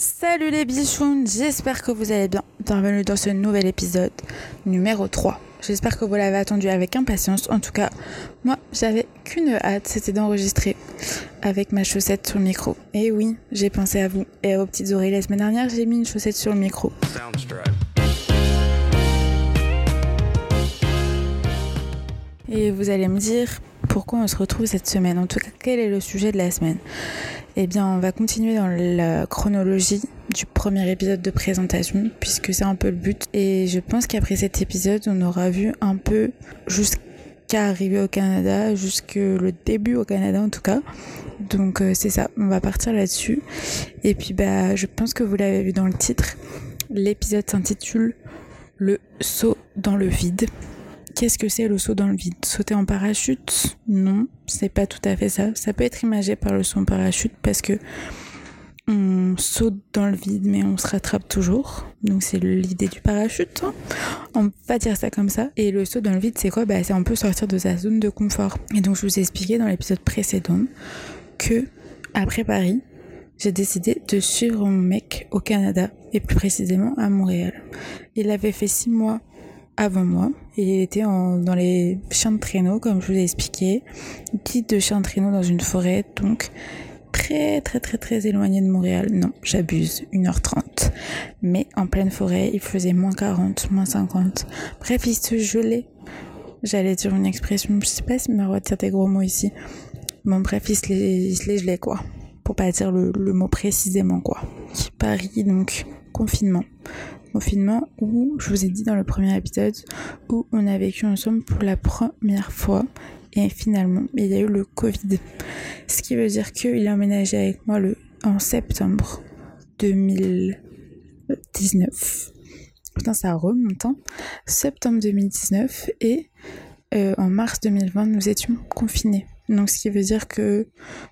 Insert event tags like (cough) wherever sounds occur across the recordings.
Salut les bichounes, j'espère que vous allez bien. Bienvenue dans ce nouvel épisode numéro 3. J'espère que vous l'avez attendu avec impatience. En tout cas, moi, j'avais qu'une hâte, c'était d'enregistrer avec ma chaussette sur le micro. Et oui, j'ai pensé à vous et à vos petites oreilles. La semaine dernière, j'ai mis une chaussette sur le micro. Et vous allez me dire pourquoi on se retrouve cette semaine. En tout cas, quel est le sujet de la semaine? Eh bien, on va continuer dans la chronologie du premier épisode de présentation, puisque c'est un peu le but. Et je pense qu'après cet épisode, on aura vu un peu jusqu'à arriver au Canada, jusque le début au Canada en tout cas. Donc euh, c'est ça, on va partir là-dessus. Et puis bah, je pense que vous l'avez vu dans le titre. L'épisode s'intitule Le saut dans le vide. Qu'est-ce que c'est le saut dans le vide? Sauter en parachute? Non, c'est pas tout à fait ça. Ça peut être imagé par le saut en parachute parce que on saute dans le vide mais on se rattrape toujours. Donc c'est l'idée du parachute. Hein. On va dire ça comme ça. Et le saut dans le vide c'est quoi? Bah, C'est on peut sortir de sa zone de confort. Et donc je vous ai expliqué dans l'épisode précédent que après Paris, j'ai décidé de suivre mon mec au Canada et plus précisément à Montréal. Il avait fait six mois avant moi. Il était dans les chiens de traîneau, comme je vous ai expliqué. Guide de chien de traîneau dans une forêt, donc très très très très éloigné de Montréal. Non, j'abuse, 1h30. Mais en pleine forêt, il faisait moins 40, moins 50. Bref, il se gelait. J'allais dire une expression, je sais pas si ma dire des gros mots ici. Bon, bref, il se les, il gelait, quoi. Pour pas dire le mot précisément, quoi. Paris, donc, confinement où, je vous ai dit dans le premier épisode, où on a vécu ensemble pour la première fois. Et finalement, il y a eu le Covid. Ce qui veut dire qu'il a emménagé avec moi le, en septembre 2019. Putain, ça remonte, hein. Septembre 2019 et euh, en mars 2020, nous étions confinés. Donc, ce qui veut dire que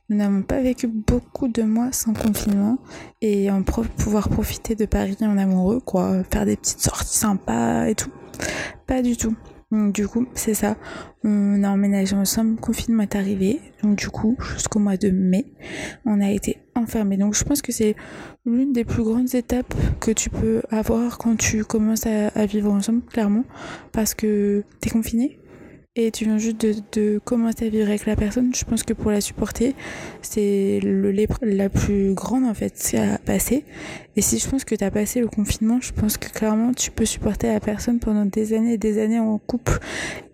nous n'avons pas vécu beaucoup de mois sans confinement et en pouvoir profiter de Paris en amoureux, quoi, faire des petites sorties sympas et tout. Pas du tout. Donc, du coup, c'est ça. On a emménagé ensemble, confinement est arrivé. Donc, du coup, jusqu'au mois de mai, on a été enfermés. Donc, je pense que c'est l'une des plus grandes étapes que tu peux avoir quand tu commences à, à vivre ensemble, clairement. Parce que t'es confiné, et tu viens juste de, commencer à vivre avec la personne, je pense que pour la supporter, c'est l'épreuve la plus grande en fait à passer. Et si je pense que tu as passé le confinement, je pense que clairement tu peux supporter la personne pendant des années et des années en couple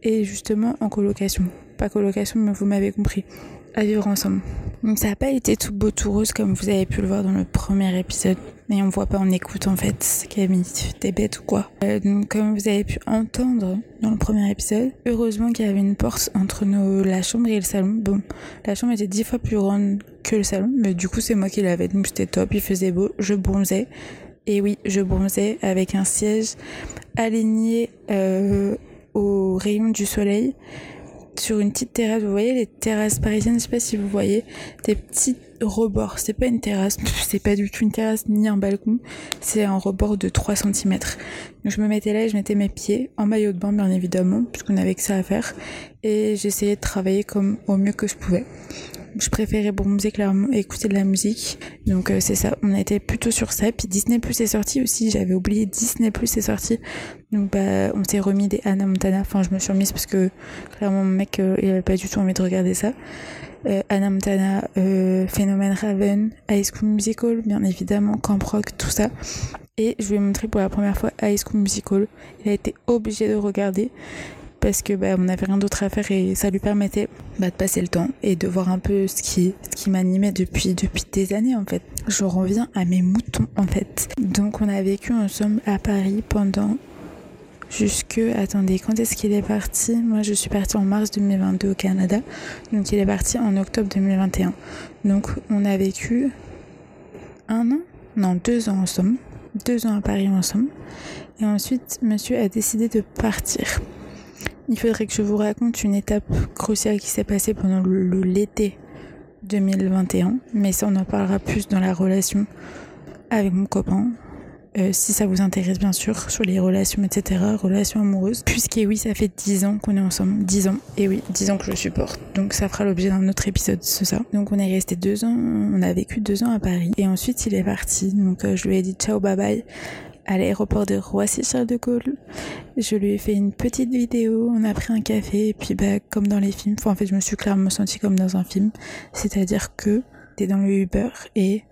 et justement en colocation. Pas colocation, mais vous m'avez compris à vivre ensemble. Donc ça n'a pas été tout beau tout rose comme vous avez pu le voir dans le premier épisode. Mais on voit pas, on écoute en fait. Camille, t'es bête ou quoi euh, Donc comme vous avez pu entendre dans le premier épisode, heureusement qu'il y avait une porte entre la chambre et le salon. Bon, la chambre était dix fois plus grande que le salon, mais du coup c'est moi qui l'avais, donc c'était top, il faisait beau, je bronzais. Et oui, je bronzais avec un siège aligné euh, au rayon du soleil sur une petite terrasse. Vous voyez les terrasses parisiennes, je sais pas si vous voyez, des petits rebords. C'est pas une terrasse, c'est pas du tout une terrasse ni un balcon, c'est un rebord de 3 cm. Donc je me mettais là et je mettais mes pieds en maillot de bain bien évidemment, puisqu'on avait que ça à faire. Et j'essayais de travailler comme au mieux que je pouvais je préférais bronzer clairement écouter de la musique. Donc euh, c'est ça, on a été plutôt sur ça. Puis Disney Plus est sorti aussi, j'avais oublié Disney Plus est sorti. Donc bah on s'est remis des Anna Montana. Enfin je me suis remise parce que clairement mon mec euh, il avait pas du tout envie de regarder ça. Euh, Anna Montana, euh, Phénomène Raven, High School Musical, bien évidemment, Camp Rock, tout ça. Et je lui ai montré pour la première fois High School Musical. Il a été obligé de regarder parce que bah, on n'avait rien d'autre à faire et ça lui permettait bah, de passer le temps et de voir un peu ce qui, ce qui m'animait depuis, depuis des années en fait. Je reviens à mes moutons en fait. Donc on a vécu ensemble à Paris pendant jusque attendez quand est-ce qu'il est parti? Moi je suis partie en mars 2022 au Canada. Donc il est parti en octobre 2021 donc on a vécu un an? Non deux ans ensemble. Deux ans à Paris ensemble. Et ensuite monsieur a décidé de partir il faudrait que je vous raconte une étape cruciale qui s'est passée pendant l'été 2021, mais ça on en parlera plus dans la relation avec mon copain. euh, si ça vous intéresse bien sûr, sur les relations, etc., relations amoureuses. Puisque oui, ça fait 10 ans qu'on est ensemble, 10 ans, et oui, 10 ans que je supporte. Donc ça fera l'objet d'un autre épisode, c'est ça. Donc on est resté deux ans, on a vécu deux ans à Paris, et ensuite il est parti. Donc euh, je lui ai dit ciao, bye bye à l'aéroport de Roissy-Charles de Gaulle. Je lui ai fait une petite vidéo, on a pris un café, et puis bah, comme dans les films, en fait je me suis clairement sentie comme dans un film, c'est-à-dire que t'es dans le Uber et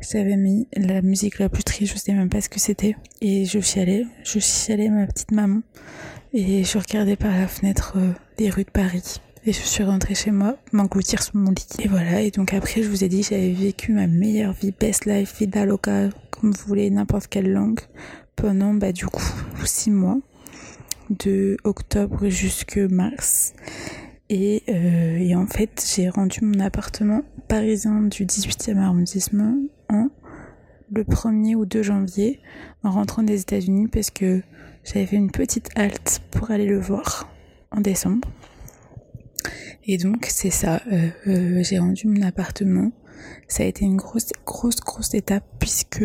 j'avais mis la musique la plus triste, je sais même pas ce que c'était, et je chialais, je chialais ma petite maman, et je regardais par la fenêtre euh, les rues de Paris. Et je suis rentrée chez moi, m'engloutir sur mon lit. Et voilà, et donc après, je vous ai dit, j'avais vécu ma meilleure vie, best life, vida loca, comme vous voulez, n'importe quelle langue, pendant, bah, du coup, six mois, de octobre jusque mars. Et, euh, et en fait, j'ai rendu mon appartement parisien du 18e arrondissement en le 1er ou 2 janvier, en rentrant des États-Unis, parce que j'avais fait une petite halte pour aller le voir en décembre. Et donc c'est ça, euh, euh, j'ai rendu mon appartement. Ça a été une grosse, grosse, grosse étape puisque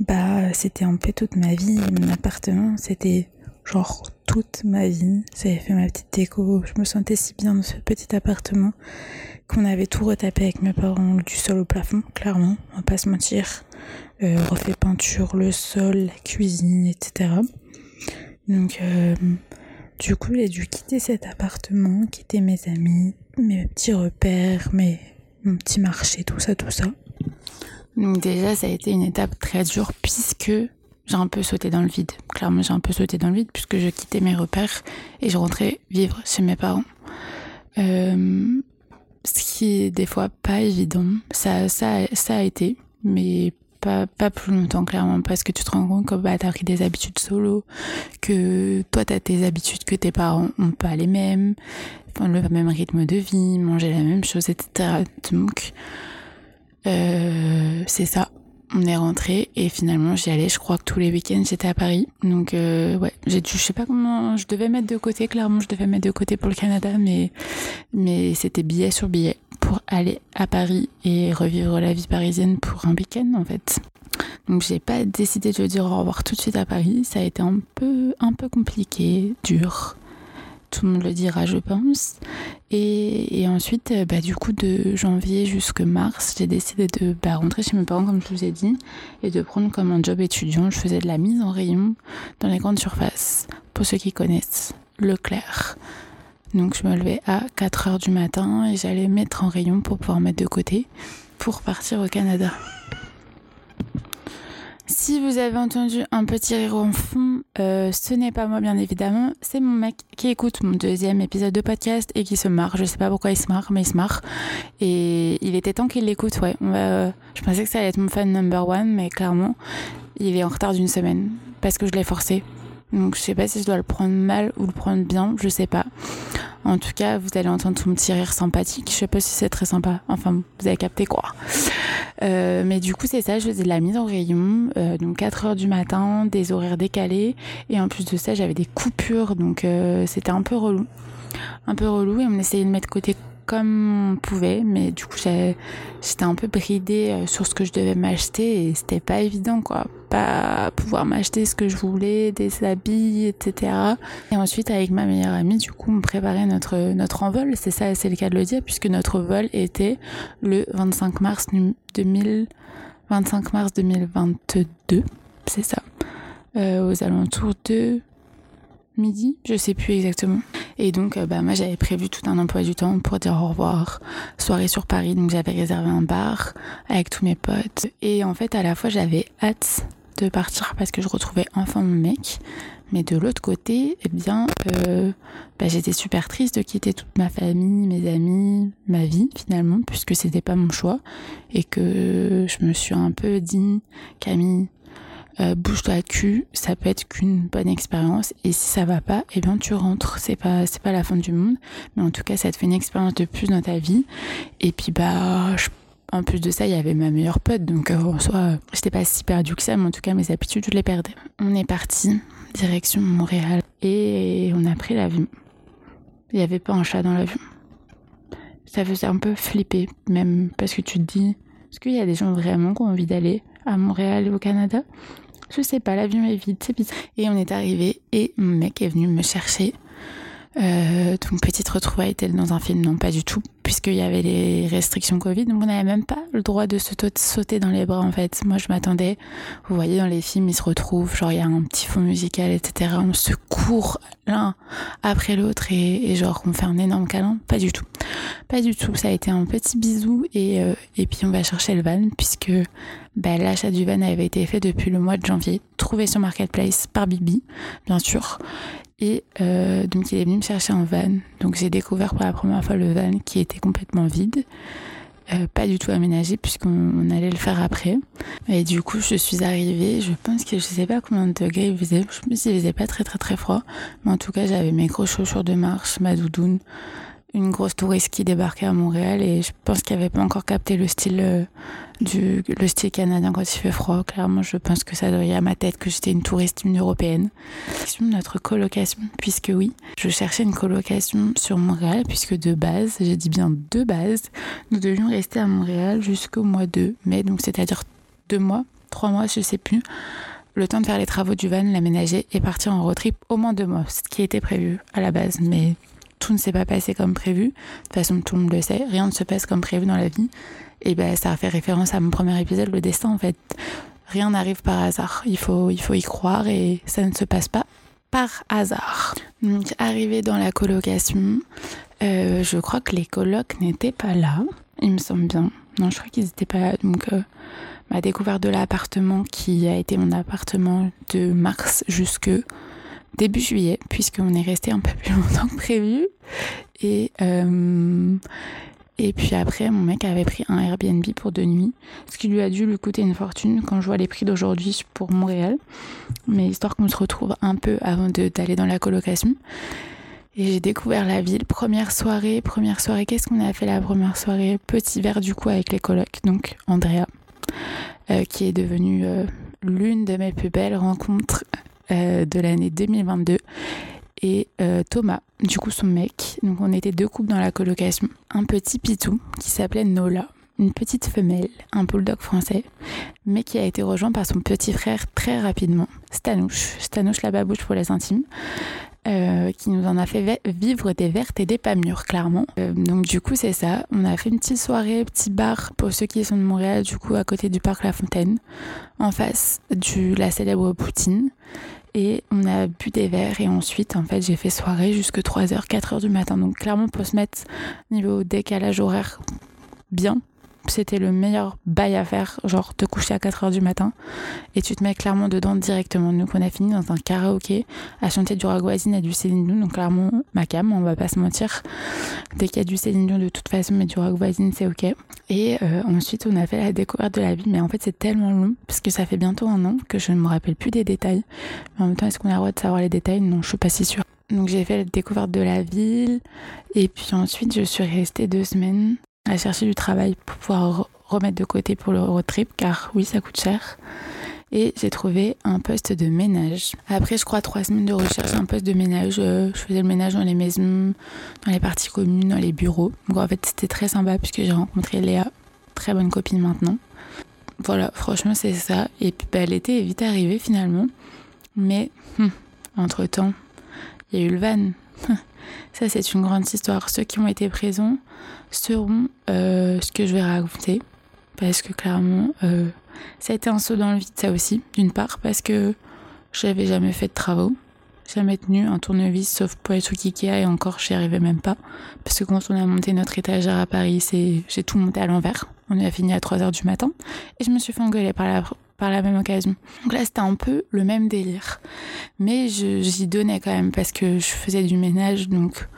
bah c'était un peu toute ma vie. Mon appartement, c'était genre toute ma vie. J'avais fait ma petite déco. Je me sentais si bien dans ce petit appartement qu'on avait tout retapé avec mes parents du sol au plafond, clairement, on va pas se mentir. Euh, refait peinture, le sol, la cuisine, etc. Donc euh, du coup, j'ai dû quitter cet appartement, quitter mes amis, mes petits repères, mes, mon petit marché, tout ça, tout ça. Donc déjà, ça a été une étape très dure puisque j'ai un peu sauté dans le vide. Clairement, j'ai un peu sauté dans le vide puisque je quittais mes repères et je rentrais vivre chez mes parents. Euh, ce qui est des fois pas évident. Ça, ça, ça a été, mais pas, pas plus longtemps clairement parce que tu te rends compte que bah, t'as pris des habitudes solo, que toi t'as tes habitudes que tes parents ont pas les mêmes, le même rythme de vie, manger la même chose, etc. Donc euh, c'est ça. On est rentré et finalement j'y allais. Je crois que tous les week-ends j'étais à Paris. Donc euh, ouais, j'ai dû, je sais pas comment, je devais mettre de côté. Clairement, je devais mettre de côté pour le Canada, mais mais c'était billet sur billet pour aller à Paris et revivre la vie parisienne pour un week-end en fait. Donc j'ai pas décidé de dire au revoir tout de suite à Paris. Ça a été un peu un peu compliqué, dur tout le monde le dira, je pense. Et, et ensuite, euh, bah, du coup, de janvier jusqu'à mars, j'ai décidé de bah, rentrer chez mes parents, comme je vous ai dit, et de prendre comme un job étudiant. Je faisais de la mise en rayon dans les grandes surfaces, pour ceux qui connaissent, Leclerc. Donc je me levais à 4 heures du matin et j'allais mettre en rayon pour pouvoir mettre de côté pour partir au Canada. Si vous avez entendu un petit rire en fond, euh, ce n'est pas moi bien évidemment, c'est mon mec qui écoute mon deuxième épisode de podcast et qui se marre. Je sais pas pourquoi il se marre, mais il se marre. Et il était temps qu'il l'écoute, ouais. je pensais que ça allait être mon fan number one, mais clairement, il est en retard d'une semaine parce que je l'ai forcé. Donc je sais pas si je dois le prendre mal ou le prendre bien, je sais pas. En tout cas, vous allez entendre tout mon petit rire sympathique. Je sais pas si c'est très sympa. Enfin, vous avez capté quoi. Euh, mais du coup, c'est ça, je faisais de la mise en rayon, euh, donc 4 heures du matin, des horaires décalés. Et en plus de ça, j'avais des coupures, donc euh, c'était un peu relou. Un peu relou et on essayait de mettre côté comme on pouvait, mais du coup j'étais un peu bridée euh, sur ce que je devais m'acheter et c'était pas évident quoi, pas pouvoir m'acheter ce que je voulais, des habits, etc. Et ensuite avec ma meilleure amie, du coup on préparait notre notre envol, c'est ça, c'est le cas de le dire, puisque notre vol était le 25 mars 2000, 25 mars 2022, c'est ça, euh, aux alentours de midi, je sais plus exactement. Et donc, euh, bah, moi, j'avais prévu tout un emploi du temps pour dire au revoir, soirée sur Paris. Donc, j'avais réservé un bar avec tous mes potes. Et en fait, à la fois, j'avais hâte de partir parce que je retrouvais enfin mon mec. Mais de l'autre côté, eh bien, euh, bah, j'étais super triste de quitter toute ma famille, mes amis, ma vie finalement, puisque c'était pas mon choix. Et que je me suis un peu dit, Camille, euh, bouge-toi le cul, ça peut être qu'une bonne expérience. Et si ça va pas, eh bien tu rentres, c'est pas c'est pas la fin du monde, mais en tout cas ça te fait une expérience de plus dans ta vie. Et puis bah en plus de ça, il y avait ma meilleure pote, donc euh, en soi, j'étais pas si perdue que ça, mais en tout cas, mes habitudes, je les perdais. On est parti, direction Montréal, et on a pris l'avion. Il n'y avait pas un chat dans l'avion. Ça faisait un peu flipper, même, parce que tu te dis, est-ce qu'il y a des gens vraiment qui ont envie d'aller à Montréal et au Canada? Je sais pas, l'avion est vide, c'est bizarre. Et on est arrivé et mon mec est venu me chercher euh, donc petite retrouvaille tel dans un film, non pas du tout, puisqu'il y avait les restrictions Covid, donc on n'avait même pas le droit de se sauter dans les bras en fait. Moi je m'attendais, vous voyez dans les films ils se retrouvent, genre il y a un petit fond musical, etc. On se court l'un après l'autre et, genre on fait un énorme câlin, pas du tout, pas du tout. Ça a été un petit bisou et euh, et puis on va chercher le van puisque bah, l'achat du van avait été fait depuis le mois de janvier, trouvé sur marketplace par Bibi, bien sûr. Et euh, donc il est venu me chercher en van. Donc j'ai découvert pour la première fois le van qui était complètement vide. Euh, pas du tout aménagé puisqu'on allait le faire après. Et du coup, je suis arrivée, je pense que je sais pas combien de degrés il faisait, je me suis faisait pas très très très froid, mais en tout cas, j'avais mes gros chaussures de marche, ma doudoune, une grosse touriste qui débarquait à Montréal et je pense qu'elle avait pas encore capté le style euh, du le style canadien quand il fait froid. Clairement, je pense que ça y à ma tête que j'étais une touriste, une européenne. Notre colocation, puisque oui, je cherchais une colocation sur Montréal puisque de base, j'ai dit bien de base, nous devions rester à Montréal jusqu'au mois de mai, donc c'est-à-dire deux mois, trois mois, je sais plus le temps de faire les travaux du van, l'aménager et partir en road trip au moins deux mois, ce qui était prévu à la base. Mais tout ne s'est pas passé comme prévu. De toute façon, tout le monde le sait, rien ne se passe comme prévu dans la vie. Et ben, ça fait référence à mon premier épisode, le destin, en fait. Rien n'arrive par hasard. Il faut, il faut y croire et ça ne se passe pas par hasard. Donc, arrivé dans la colocation, euh, je crois que les colocs n'étaient pas là. Il me semble bien. Non, je crois qu'ils n'étaient pas là. Donc, euh, ma découverte de l'appartement qui a été mon appartement de mars jusque début juillet, puisqu'on est resté un peu plus (laughs) longtemps que prévu. Et, euh, et puis après, mon mec avait pris un Airbnb pour deux nuits, ce qui lui a dû lui coûter une fortune quand je vois les prix d'aujourd'hui pour Montréal. Mais histoire qu'on se retrouve un peu avant d'aller dans la colocation. Et j'ai découvert la ville. Première soirée, première soirée, qu'est-ce qu'on a fait la première soirée? Petit verre du coup avec les colocs, donc Andrea, euh, qui est devenue euh, l'une de mes plus belles rencontres euh, de l'année 2022 et euh, Thomas, du coup son mec. Donc on était deux couples dans la colocation. Un petit pitou qui s'appelait Nola, une petite femelle, un bulldog français, mais qui a été rejoint par son petit frère très rapidement, Stanouche, Stanouche la babouche pour les intimes. Euh, qui nous en a fait vivre des vertes et des pas mûres, clairement. donc du coup, c'est ça. On a fait une petite soirée, petit bar pour ceux qui sont de Montréal, du coup, à côté du parc La Fontaine, en face de la célèbre Poutine et on a bu des verres et ensuite en fait j'ai fait soirée jusque 3h, 4h du matin. Donc clairement pour se mettre niveau décalage horaire bien, c'était le meilleur bail à faire, genre te coucher à 4 heures du matin et tu te mets clairement dedans directement. Donc on a fini dans un karaoké à chanter du Ragoisine et du Céline Dion, donc clairement ma cam, on va pas se mentir. Dès qu'il y a du Céline Dion de toute façon, mais du Ragoisine c'est ok. Et euh, ensuite on a fait la découverte de la ville, mais en fait c'est tellement long parce que ça fait bientôt un an que je ne me rappelle plus des détails. Mais en même temps, est-ce qu'on a le droit de savoir les détails? Non, je suis pas si sûre. Donc j'ai fait la découverte de la ville et puis ensuite je suis restée deux semaines à chercher du travail pour pouvoir remettre de côté pour le road trip, car oui, ça coûte cher. Et j'ai trouvé un poste de ménage. Après, je crois, trois semaines de recherche, un poste de ménage. Euh, je faisais le ménage dans les maisons, dans les parties communes, dans les bureaux. En fait, c'était très sympa puisque j'ai rencontré Léa, très bonne copine maintenant. Voilà, franchement, c'est ça. Et puis bah, l'été est vite arrivé finalement. Mais, hum, entre-temps, il y a eu le van. (laughs) Ça, c'est une grande histoire. Ceux qui ont été présents seront euh, ce que je vais raconter. Parce que clairement, euh, ça a été un saut dans le vide, ça aussi, d'une part, parce que j'avais jamais fait de travaux. Jamais tenu un tournevis, sauf pour trucs Ikea, et encore, j'y arrivais même pas. Parce que quand on a monté notre étagère à Paris, c'est, j'ai tout monté à l'envers. On a fini à 3 heures du matin. Et je me suis fait engueuler par la, par la même occasion. Donc là, c'était un peu le même délire. Mais j'y donnais quand même parce que je faisais du ménage, donc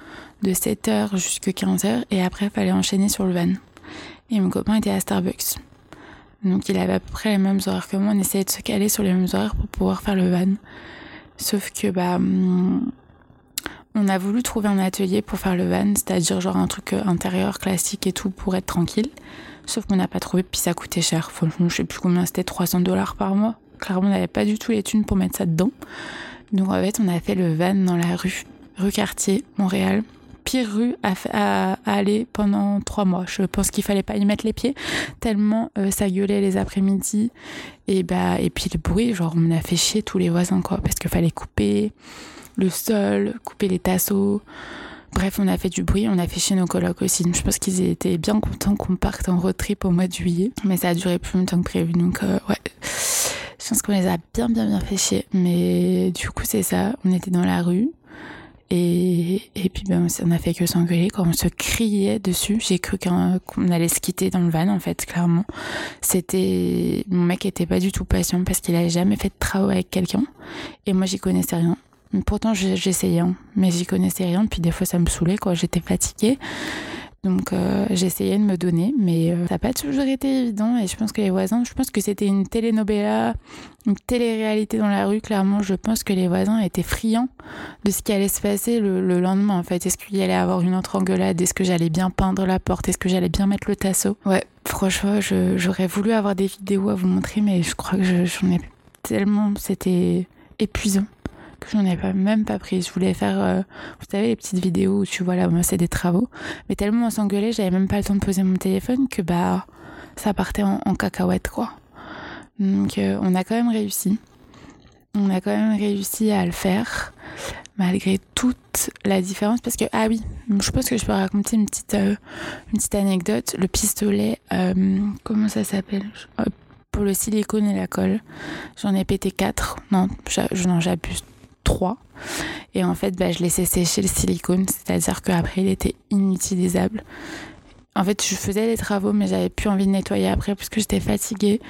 de 7h jusqu'à 15h, et après, il fallait enchaîner sur le van. Et mon copain était à Starbucks. Donc il avait à peu près les mêmes horaires que moi, on essayait de se caler sur les mêmes horaires pour pouvoir faire le van. Sauf que, bah, hum, on a voulu trouver un atelier pour faire le van, c'est-à-dire genre un truc intérieur classique et tout pour être tranquille. Sauf qu'on n'a pas trouvé, puis ça coûtait cher. Franchement, je sais plus combien c'était, 300 dollars par mois. Clairement, on n'avait pas du tout les thunes pour mettre ça dedans. Donc en fait, on a fait le van dans la rue, rue Cartier, Montréal. Pire rue à, aller pendant trois mois. Je pense qu'il fallait pas y mettre les pieds tellement euh, ça gueulait les après-midi et bah et puis le bruit, genre on a fait chier tous les voisins quoi parce qu'il fallait couper le sol, couper les tasseaux. Bref, on a fait du bruit, on a fait chez nos colocs aussi. Je pense qu'ils étaient bien contents qu'on parte en road trip au mois de juillet. Mais ça a duré plus longtemps que prévu. Donc, euh, ouais. Je pense qu'on les a bien, bien, bien fait chier. Mais du coup, c'est ça. On était dans la rue. Et, puis, ben, on a fait que s'engueuler. Quand on se criait dessus, j'ai cru qu'on allait se quitter dans le van, en fait, clairement. C'était. Mon mec était pas du tout patient parce qu'il avait jamais fait de travaux avec quelqu'un. Et moi, j'y connaissais rien. Pourtant, j'essayais, hein, mais j'y connaissais rien. Puis des fois, ça me saoulait, quoi. J'étais fatiguée. Donc euh, j'essayais de me donner, mais euh, ça n'a pas toujours été évident. Et je pense que les voisins, je pense que c'était une telenovela, une télé-réalité dans la rue. Clairement, je pense que les voisins étaient friands de ce qui allait se passer le, lendemain. En fait, est-ce qu'il y allait avoir une autre engueulade? Est-ce que j'allais bien peindre la porte? Est-ce que j'allais bien mettre le tasseau? Ouais, franchement, j'aurais voulu avoir des vidéos à vous montrer, mais je crois que j'en ai tellement, c'était épuisant que j'en ai pas, même pas pris. Je voulais faire, euh, vous savez, les petites vidéos où tu vois là, moi c'est des travaux. Mais tellement on s'engueulait, j'avais même pas le temps de poser mon téléphone que bah ça partait en, cacahuète quoi. Donc euh, on a quand même réussi. On a quand même réussi à le faire malgré toute la différence parce que ah oui je pense que je peux raconter une petite euh, une petite anecdote le pistolet comment ça s'appelle? Pour le silicone et la colle j'en ai pété quatre non j'abuse 3. Et en fait, bah, je laissais sécher le silicone, c'est-à-dire qu'après, il était inutilisable. En fait, je faisais des travaux, mais j'avais plus envie de nettoyer après parce que j'étais fatiguée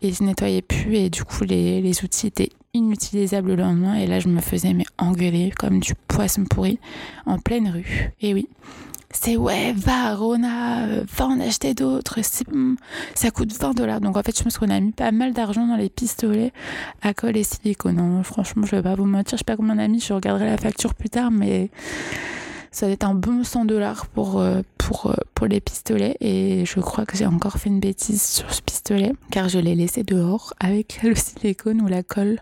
et je nettoyais plus. Et du coup, les, les outils étaient inutilisables le lendemain. Et là, je me faisais mais engueuler comme du poisson pourri en pleine rue. Et oui, c'est ouais, va, Rona, va en acheter d'autres, ça coûte 20 dollars. Donc en fait, je pense qu'on a mis pas mal d'argent dans les pistolets à colle et silicone. Non, franchement, je vais pas vous mentir, je sais pas combien on a mis, je regarderai la facture plus tard, mais ça va être un bon 100 dollars pour, euh, pour, euh, pour les pistolets. Et je crois que j'ai encore fait une bêtise sur ce pistolet, car je l'ai laissé dehors avec (laughs) le silicone ou la colle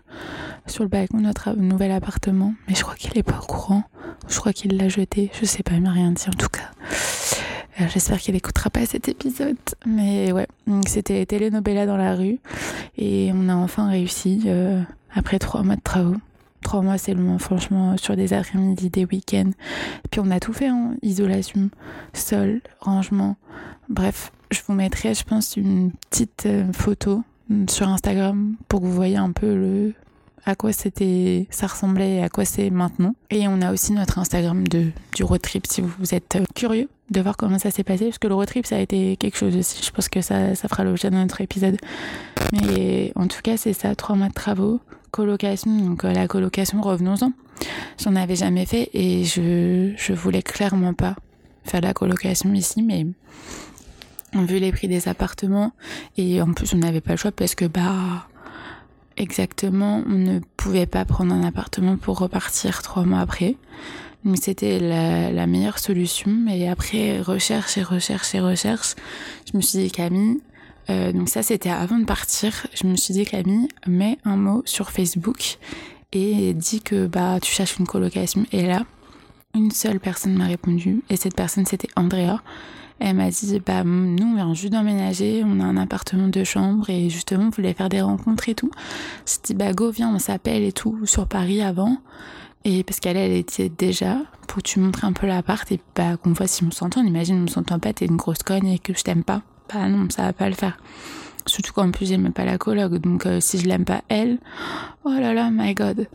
sur le balcon de notre nouvel appartement. Mais je crois qu'il est pas au courant. Je crois qu'il l'a jeté. Je sais pas, il m'a rien dit en tout cas. Euh, j'espère qu'il écoutera pas cet épisode. Mais ouais, c'était Telenovela dans la rue. Et on a enfin réussi, après trois mois de travaux, Trois mois, c'est long, franchement, sur des après-midi, des week-ends. Puis on a tout fait, en hein. isolation, sol, rangement. Bref, je vous mettrai, je pense, une petite euh, photo sur Instagram pour que vous voyez un peu à quoi c'était ça ressemblait et à quoi c'est maintenant. Et on a aussi notre Instagram du road trip si vous êtes euh, curieux de voir comment ça s'est passé parce que le road trip ça a été quelque chose aussi. Je pense que ça ça fera l'objet de notre épisode. Mais en tout cas, c'est ça, trois mois de travaux, colocation, donc euh, la colocation, revenons-en. J'en avais jamais fait et je, je voulais clairement pas faire la colocation ici, mais vu les prix des appartements et en plus on n'avait pas le choix parce que bah exactement on ne pouvait pas prendre un appartement pour repartir trois mois après. Donc c'était la, la meilleure solution. Et après recherche et recherche et recherche, je me suis dit Camille, euh, donc ça, c'était avant de partir. Je me suis dit, Camille, mets un mot sur Facebook et dis que bah tu cherches une colocation. Et là, une seule personne m'a répondu et cette personne, c'était Andrea. Elle m'a dit, bah nous, on vient juste d'emménager, on a un appartement de chambre et justement, on voulait faire des rencontres et tout. Je dit, bah go, viens, on s'appelle et tout sur Paris avant. Et parce qu'elle, elle était déjà, pour que tu montres un peu l'appart et bah qu'on voit si on s'entend. Imagine, on s'entend pas, t'es une grosse conne et que je t'aime pas bah non, ça va pas le faire. Surtout qu'en plus j'aimais pas la coloc, donc euh, si je l'aime pas elle, oh là là, my god.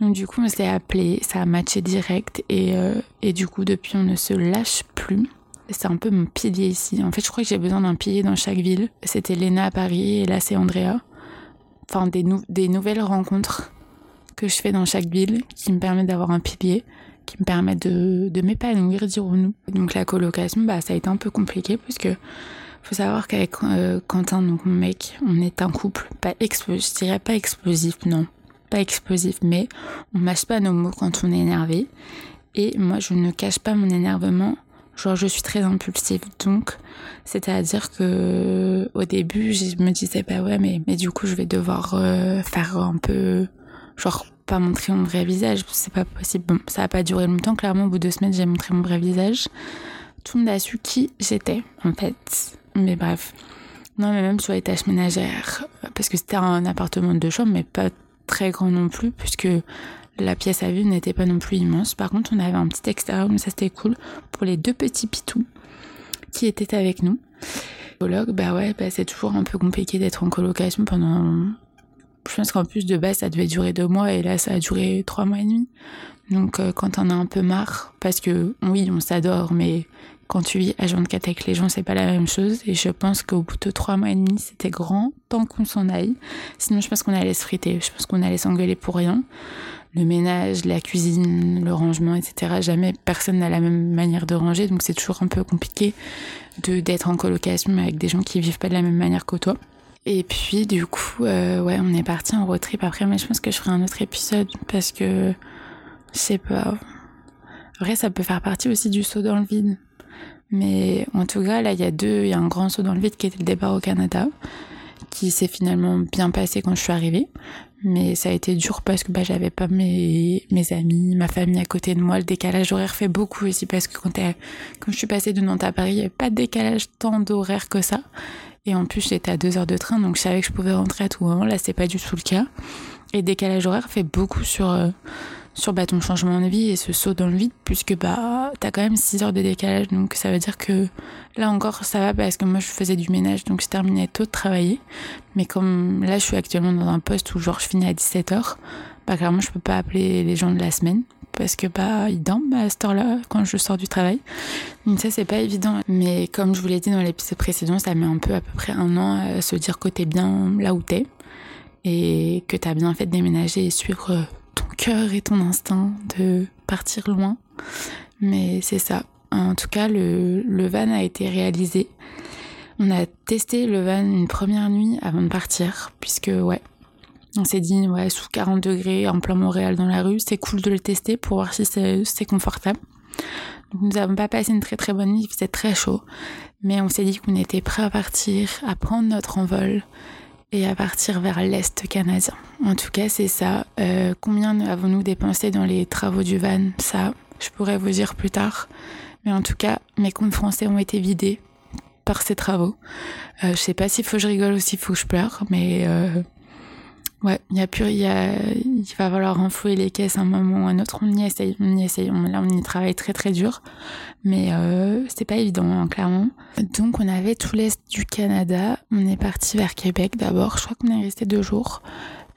Donc du coup on s'est appelé, ça a matché direct et, euh, et du coup depuis on ne se lâche plus. C'est un peu mon pilier ici. En fait je crois que j'ai besoin d'un pilier dans chaque ville. C'était Léna à Paris et là c'est Andrea. Enfin des, des nouvelles rencontres que je fais dans chaque ville qui me permettent d'avoir un pilier qui me permettent de, de m'épanouir, dirons-nous. Donc la colocation, bah, ça a été un peu compliqué puisque faut savoir qu'avec euh, Quentin, donc mec, on est un couple pas explosif, je dirais pas explosif, non, pas explosif, mais on mâche pas nos mots quand on est énervé. Et moi, je ne cache pas mon énervement. Genre, je suis très impulsive. Donc, c'est-à-dire que au début, je me disais, bah ouais, mais, mais du coup, je vais devoir euh, faire un peu, genre, pas montrer mon vrai visage, c'est pas possible. Bon, ça a pas duré longtemps, clairement, au bout de deux semaines, j'ai montré mon vrai visage. Tout le monde a su qui j'étais, en fait? Mais bref. Non, mais même sur les tâches ménagères, parce que c'était un appartement de chambre, mais pas très grand non plus, puisque la pièce à vue n'était pas non plus immense. Par contre, on avait un petit extérieur, mais ça c'était cool, pour les deux petits pitous qui étaient avec nous. Bah ouais, bah c'est toujours un peu compliqué d'être en colocation pendant je pense qu'en plus de base ça devait durer deux mois et là ça a duré trois mois et demi. Donc euh, quand on a un peu marre, parce que oui on s'adore, mais quand tu vis à 24 avec les gens c'est pas la même chose et je pense qu'au bout de trois mois et demi c'était grand tant qu'on s'en aille. Sinon je pense qu'on allait se friter, je pense qu'on allait s'engueuler pour rien. Le ménage, la cuisine, le rangement, etc. Jamais personne n'a la même manière de ranger, donc c'est toujours un peu compliqué de d'être en colocation avec des gens qui vivent pas de la même manière que toi. Et puis du coup, euh, ouais, on est parti en road trip après, mais je pense que je ferai un autre épisode parce que je sais pas. Vrai, ça peut faire partie aussi du saut dans le vide. Mais en tout cas, là, il y a deux, il y a un grand saut dans le vide qui était le départ au Canada, qui s'est finalement bien passé quand je suis arrivée. Mais ça a été dur parce que bah, j'avais pas mes, mes amis, ma famille à côté de moi. Le décalage horaire fait beaucoup aussi parce que quand, quand je suis passée de Nantes à Paris, il n'y avait pas de décalage tant d'horaire que ça. Et en plus, j'étais à deux heures de train, donc je savais que je pouvais rentrer à tout moment. Là, c'est pas du tout le cas. Et décalage horaire fait beaucoup sur, euh, sur ton changement de vie et ce saut dans le vide, puisque bah, t'as quand même 6 heures de décalage. Donc ça veut dire que là encore, ça va parce que moi, je faisais du ménage, donc je terminais tôt de travailler. Mais comme là, je suis actuellement dans un poste où genre je finis à 17 heures, bah clairement, je peux pas appeler les gens de la semaine parce que bah ils dorment à cette heure-là quand je sors du travail. Donc ça c'est pas évident. Mais comme je vous l'ai dit dans l'épisode précédent, ça met un peu à peu près un an à se dire que t'es bien là où t'es et que t'as bien fait de déménager et suivre ton cœur et ton instinct de partir loin. Mais c'est ça. En tout cas, le, van a été réalisé. On a testé le van une première nuit avant de partir, puisque ouais, on s'est dit, ouais, sous 40 degrés, en plein Montréal dans la rue, c'est cool de le tester pour voir si c'est confortable. Nous n'avons pas passé une très très bonne nuit, il faisait très chaud. Mais on s'est dit qu'on était prêt à partir, à prendre notre envol et à partir vers l'Est canadien. En tout cas, c'est ça. Euh, combien avons-nous dépensé dans les travaux du van? Ça, je pourrais vous dire plus tard. Mais en tout cas, mes comptes français ont été vidés par ces travaux. Euh, je sais pas s'il faut que je rigole ou s'il faut que je pleure, mais euh, Ouais, il y a plus, il, va falloir renflouer les caisses un moment ou un autre. On y essaye, on y essaye. Là, on y travaille très très dur, mais euh, c'est pas évident, hein, clairement. Donc, on avait tout l'est du Canada. On est parti vers Québec d'abord. Je crois qu'on est resté deux jours.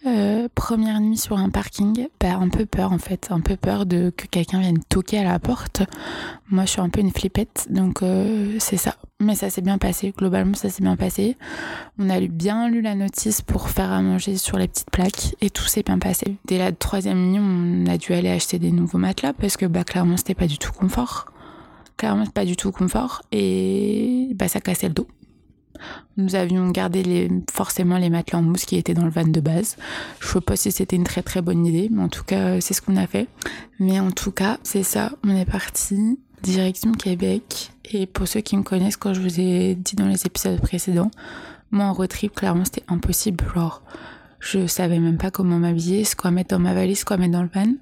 Euh, première nuit sur un parking, bah, un peu peur en fait, un peu peur de que quelqu'un vienne toquer à la porte. Moi, je suis un peu une flippette, donc euh, c'est ça. Mais ça s'est bien passé. Globalement, ça s'est bien passé. On a bien lu la notice pour faire à manger sur les petites plaques et tout s'est bien passé. Dès la troisième nuit, on a dû aller acheter des nouveaux matelas parce que bah clairement, c'était pas du tout confort. Clairement, pas du tout confort et bah ça cassait le dos. Nous avions gardé forcément les matelas en mousse qui étaient dans le van de base. Je sais pas si c'était une très très bonne idée, mais en tout cas, c'est ce qu'on a fait. Mais en tout cas, c'est ça. On est parti direction Québec. Et pour ceux qui me connaissent, quand je vous ai dit dans les épisodes précédents, moi en road trip, clairement, c'était impossible. Genre, je savais même pas comment m'habiller, ce quoi mettre dans ma valise, quoi mettre dans le van.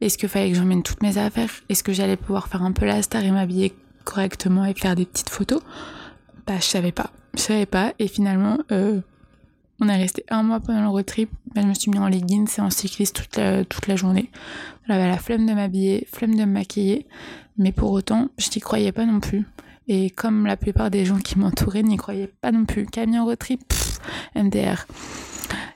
Est-ce qu'il fallait que j'emmène toutes mes affaires? Est-ce que j'allais pouvoir faire un peu la star et m'habiller correctement et faire des petites photos? Bah, je savais pas je savais pas. Et finalement, euh, on est resté un mois pendant le road trip. Ben, je me suis mis en leggings et en cycliste toute la, toute la journée. J'avais la flemme de m'habiller, flemme de me maquiller. Mais pour autant, je n'y croyais pas non plus. Et comme la plupart des gens qui m'entouraient n'y croyaient pas non plus. Camion road trip, MDR.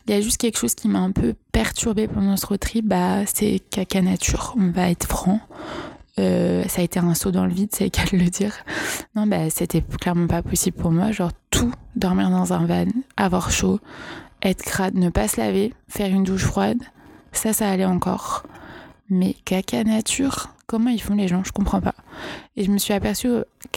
Il y a juste quelque chose qui m'a un peu perturbée pendant ce road trip, bah, c'est caca nature. On va être franc. Euh, ça a été un saut dans le vide, c'est qu'à le dire. Non, bah, c'était clairement pas possible pour moi. Genre, tout, dormir dans un van, avoir chaud, être crade, ne pas se laver, faire une douche froide, ça, ça allait encore. Mais caca nature, comment ils font les gens? Je comprends pas. Et je me suis aperçue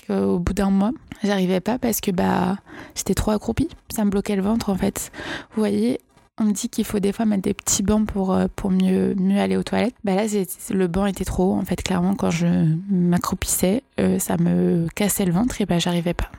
qu'au bout d'un mois, j'arrivais pas parce que bah j'étais trop accroupie. Ça me bloquait le ventre en fait. Vous voyez, on me dit qu'il faut des fois mettre des petits bancs pour, euh, pour mieux, mieux aller aux toilettes. Bah là, le banc était trop haut. En fait, clairement, quand je m'accroupissais, euh, ça me cassait le ventre et bah j'arrivais pas.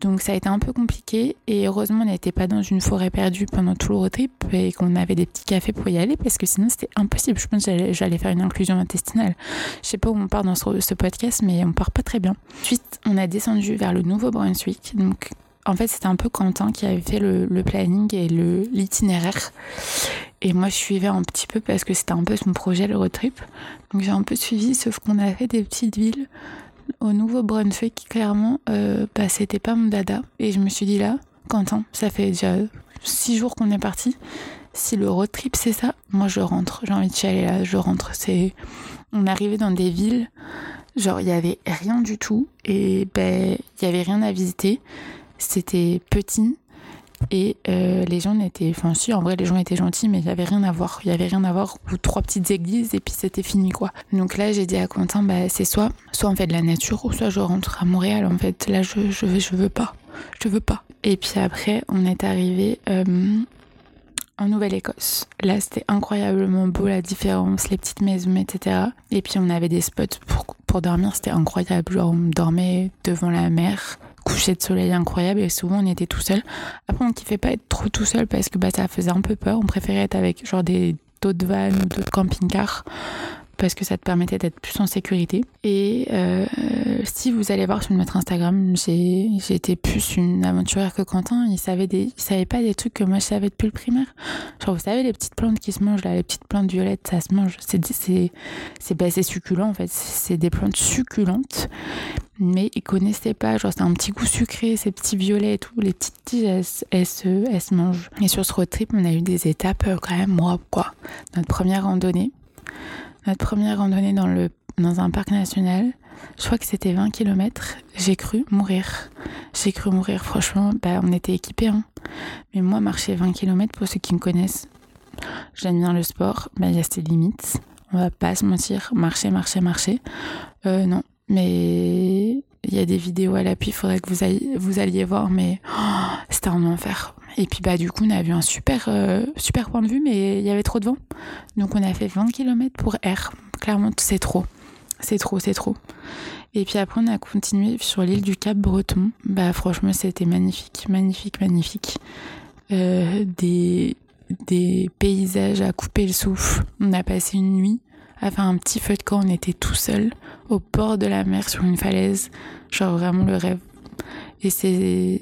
Donc ça a été un peu compliqué et heureusement on n'était pas dans une forêt perdue pendant tout le road trip et qu'on avait des petits cafés pour y aller parce que sinon c'était impossible. Je pense que j'allais faire une inclusion intestinale. Je sais pas où on part dans ce, podcast mais on part pas très bien. Ensuite on a descendu vers le Nouveau-Brunswick. Donc en fait c'était un peu Quentin qui avait fait le, le planning et l'itinéraire. Et moi je suivais un petit peu parce que c'était un peu son projet le road trip. Donc j'ai un peu suivi sauf qu'on a fait des petites villes au Nouveau-Brunswick, clairement, euh, bah, c'était pas mon dada. Et je me suis dit là, Quentin, ça fait déjà six jours qu'on est parti. Si le road trip c'est ça, moi je rentre. J'ai envie de chialer là, je rentre. C'est, on arrivait dans des villes, genre il y avait rien du tout et ben il y avait rien à visiter. C'était petit, et euh, les gens n'étaient, enfin si, en vrai les gens étaient gentils, mais il y avait rien à voir. Il y avait rien à voir. Ou trois petites églises et puis c'était fini quoi. Donc là j'ai dit à Quentin, bah c'est soit, soit on fait de la nature ou soit je rentre à Montréal. En fait là je je veux, je veux pas, je veux pas. Et puis après on est arrivé euh, en Nouvelle-Écosse. Là c'était incroyablement beau la différence, les petites maisons, etc. Et puis on avait des spots pour pour dormir, c'était incroyable. On dormait devant la mer coucher de soleil incroyable et souvent on était tout seul. Après on kiffait pas être trop tout seul parce que bah ça faisait un peu peur. On préférait être avec genre des d'autres vannes ou d'autres camping-cars parce que ça te permettait d'être plus en sécurité. Et euh, si vous allez voir sur notre Instagram, été plus une aventurière que Quentin. Il savait des, il savait pas des trucs que moi je savais depuis le primaire. Genre vous savez les petites plantes qui se mangent là, les petites plantes violettes, ça se mange. C'est c'est c'est bah, succulent en fait. C'est des plantes succulentes mais ils connaissaient pas. Genre, c'est un petit goût sucré, ces petits violets et tout. Les petites tiges, elles, se, elles se mangent. Et sur ce road trip, on a eu des étapes euh, quand même, moi, quoi. Notre première randonnée. Notre première randonnée dans, le, dans un parc national. Je crois que c'était 20 km. J'ai cru mourir. J'ai cru mourir, franchement. Bah, on était équipés, hein. Mais moi, marcher 20 km, pour ceux qui me connaissent, j'aime bien le sport. Bah, il y a ses limites. On va pas se mentir. Marcher, marcher, marcher. Euh, non, mais il y a des vidéos à l'appui, il faudrait que vous alliez, vous alliez voir, mais oh, c'était un enfer. Et puis bah du coup on a vu un super euh, super point de vue, mais il y avait trop de vent. Donc on a fait 20 km pour R. Clairement c'est trop, c'est trop, c'est trop. Et puis après on a continué sur l'île du Cap Breton. Bah franchement c'était magnifique, magnifique, magnifique. Euh, des des paysages à couper le souffle. On a passé une nuit à faire un petit feu de camp. On était tout seul au bord de la mer sur une falaise. Genre vraiment le rêve. Et c'est,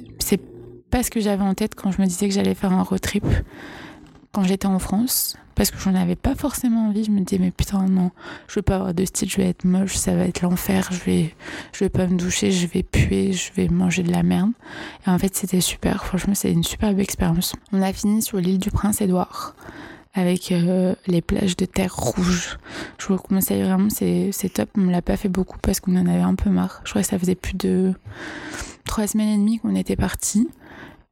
pas ce que j'avais en tête quand je me disais que j'allais faire un road trip quand j'étais en France. Parce que j'en avais pas forcément envie. Je me disais, mais putain, non, je veux pas avoir de style, je vais être moche, ça va être l'enfer, je vais, je vais pas me doucher, je vais puer, je vais manger de la merde. Et en fait, c'était super. Franchement, c'est une superbe expérience. On a fini sur l'île du Prince-Édouard avec euh, les plages de terre rouge. Je vous le conseille vraiment, c'est, top. On ne l'a pas fait beaucoup parce qu'on en avait un peu marre. Je crois que ça faisait plus de trois semaines et demie qu'on était partis.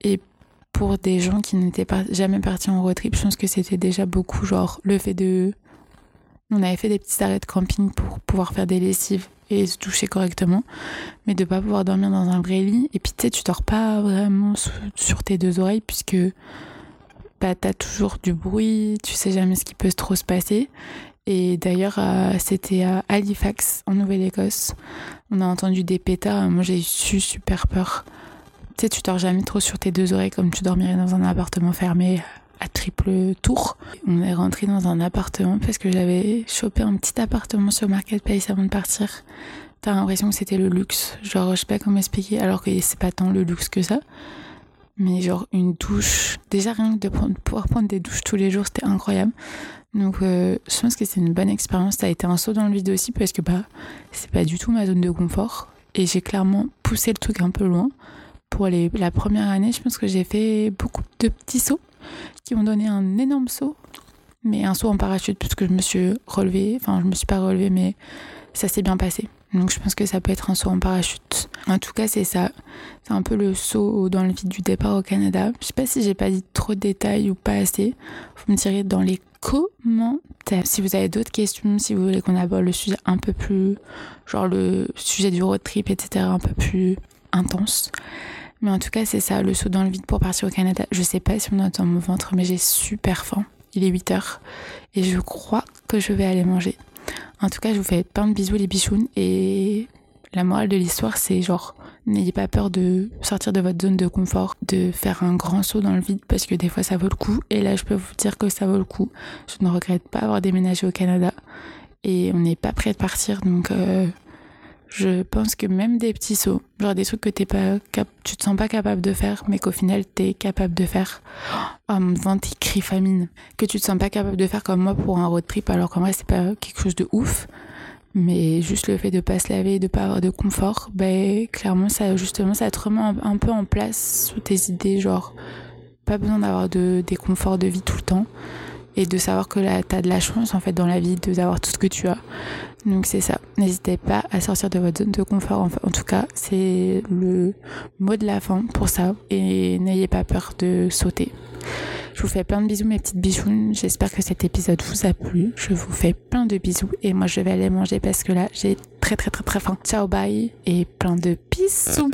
Et pour des gens qui n'étaient pas, jamais partis en road trip, je pense que c'était déjà beaucoup. Genre le fait de. On avait fait des petits arrêts de camping pour pouvoir faire des lessives et se toucher correctement, mais de pas pouvoir dormir dans un vrai lit. Et puis tu sais, tu dors pas vraiment sur tes deux oreilles puisque bah, t'as toujours du bruit, tu sais jamais ce qui peut trop se passer. Et d'ailleurs, euh, c'était à Halifax, en Nouvelle-Écosse. On a entendu des pétards. Moi, j'ai eu super peur. Tu sais, tu dors jamais trop sur tes deux oreilles comme tu dormirais dans un appartement fermé à triple tour. On est rentré dans un appartement parce que j'avais chopé un petit appartement sur Marketplace avant de partir. T'as l'impression que c'était le luxe. Genre, je sais pas comment expliquer, alors que c'est pas tant le luxe que ça mais genre une douche. Déjà rien que de pouvoir prendre des douches tous les jours, c'était incroyable. Donc euh, je pense que c'est une bonne expérience. Ça a été un saut dans le vide aussi parce que bah c'est pas du tout ma zone de confort et j'ai clairement poussé le truc un peu loin. Pour les, la première année, je pense que j'ai fait beaucoup de petits sauts qui m'ont donné un énorme saut, mais un saut en parachute parce que je me suis relevée. Enfin, je me suis pas relevée, mais ça s'est bien passé. Donc je pense que ça peut être un saut en parachute. En tout cas, c'est ça. C'est un peu le saut dans le vide du départ au Canada. Je sais pas si j'ai pas dit trop de détails ou pas assez. Vous me direz dans les commentaires. Si vous avez d'autres questions, si vous voulez qu'on aborde le sujet un peu plus, genre le sujet du road trip, etc., un peu plus intense. Mais en tout cas, c'est ça, le saut dans le vide pour partir au Canada. Je sais pas si on entend mon ventre, mais j'ai super faim. Il est 8 heures et je crois que je vais aller manger. En tout cas, je vous fais plein de bisous les bichounes et la morale de l'histoire, c'est genre, n'ayez pas peur de sortir de votre zone de confort, de faire un grand saut dans le vide parce que des fois ça vaut le coup. Et là, je peux vous dire que ça vaut le coup. Je ne regrette pas avoir déménagé au Canada et on n'est pas prêt de partir. Donc, euh, je pense que même des petits sauts, genre des trucs que t'es pas tu te sens pas capable de faire, mais qu'au final t'es capable de faire. Oh mon ventre crie famine. Que tu te sens pas capable de faire comme moi pour un road trip, alors qu'en vrai c'est pas quelque chose de ouf. Mais juste le fait de pas se laver, de pas avoir de confort, ben clairement ça justement ça te remet un peu en place sous tes idées, genre pas besoin d'avoir de des conforts de vie tout le temps et de savoir que là t'as de la chance en fait dans la vie d'avoir tout ce que tu as. Donc c'est ça. N'hésitez pas à sortir de votre zone de confort. Enfin, en tout cas, c'est le mot de la fin pour ça. Et n'ayez pas peur de sauter. Je vous fais plein de bisous, mes petites bichounes. J'espère que cet épisode vous a plu. Je vous fais plein de bisous. Et moi, je vais aller manger parce que là, j'ai très, très, très, très faim. Ciao, bye. Et plein de bisous.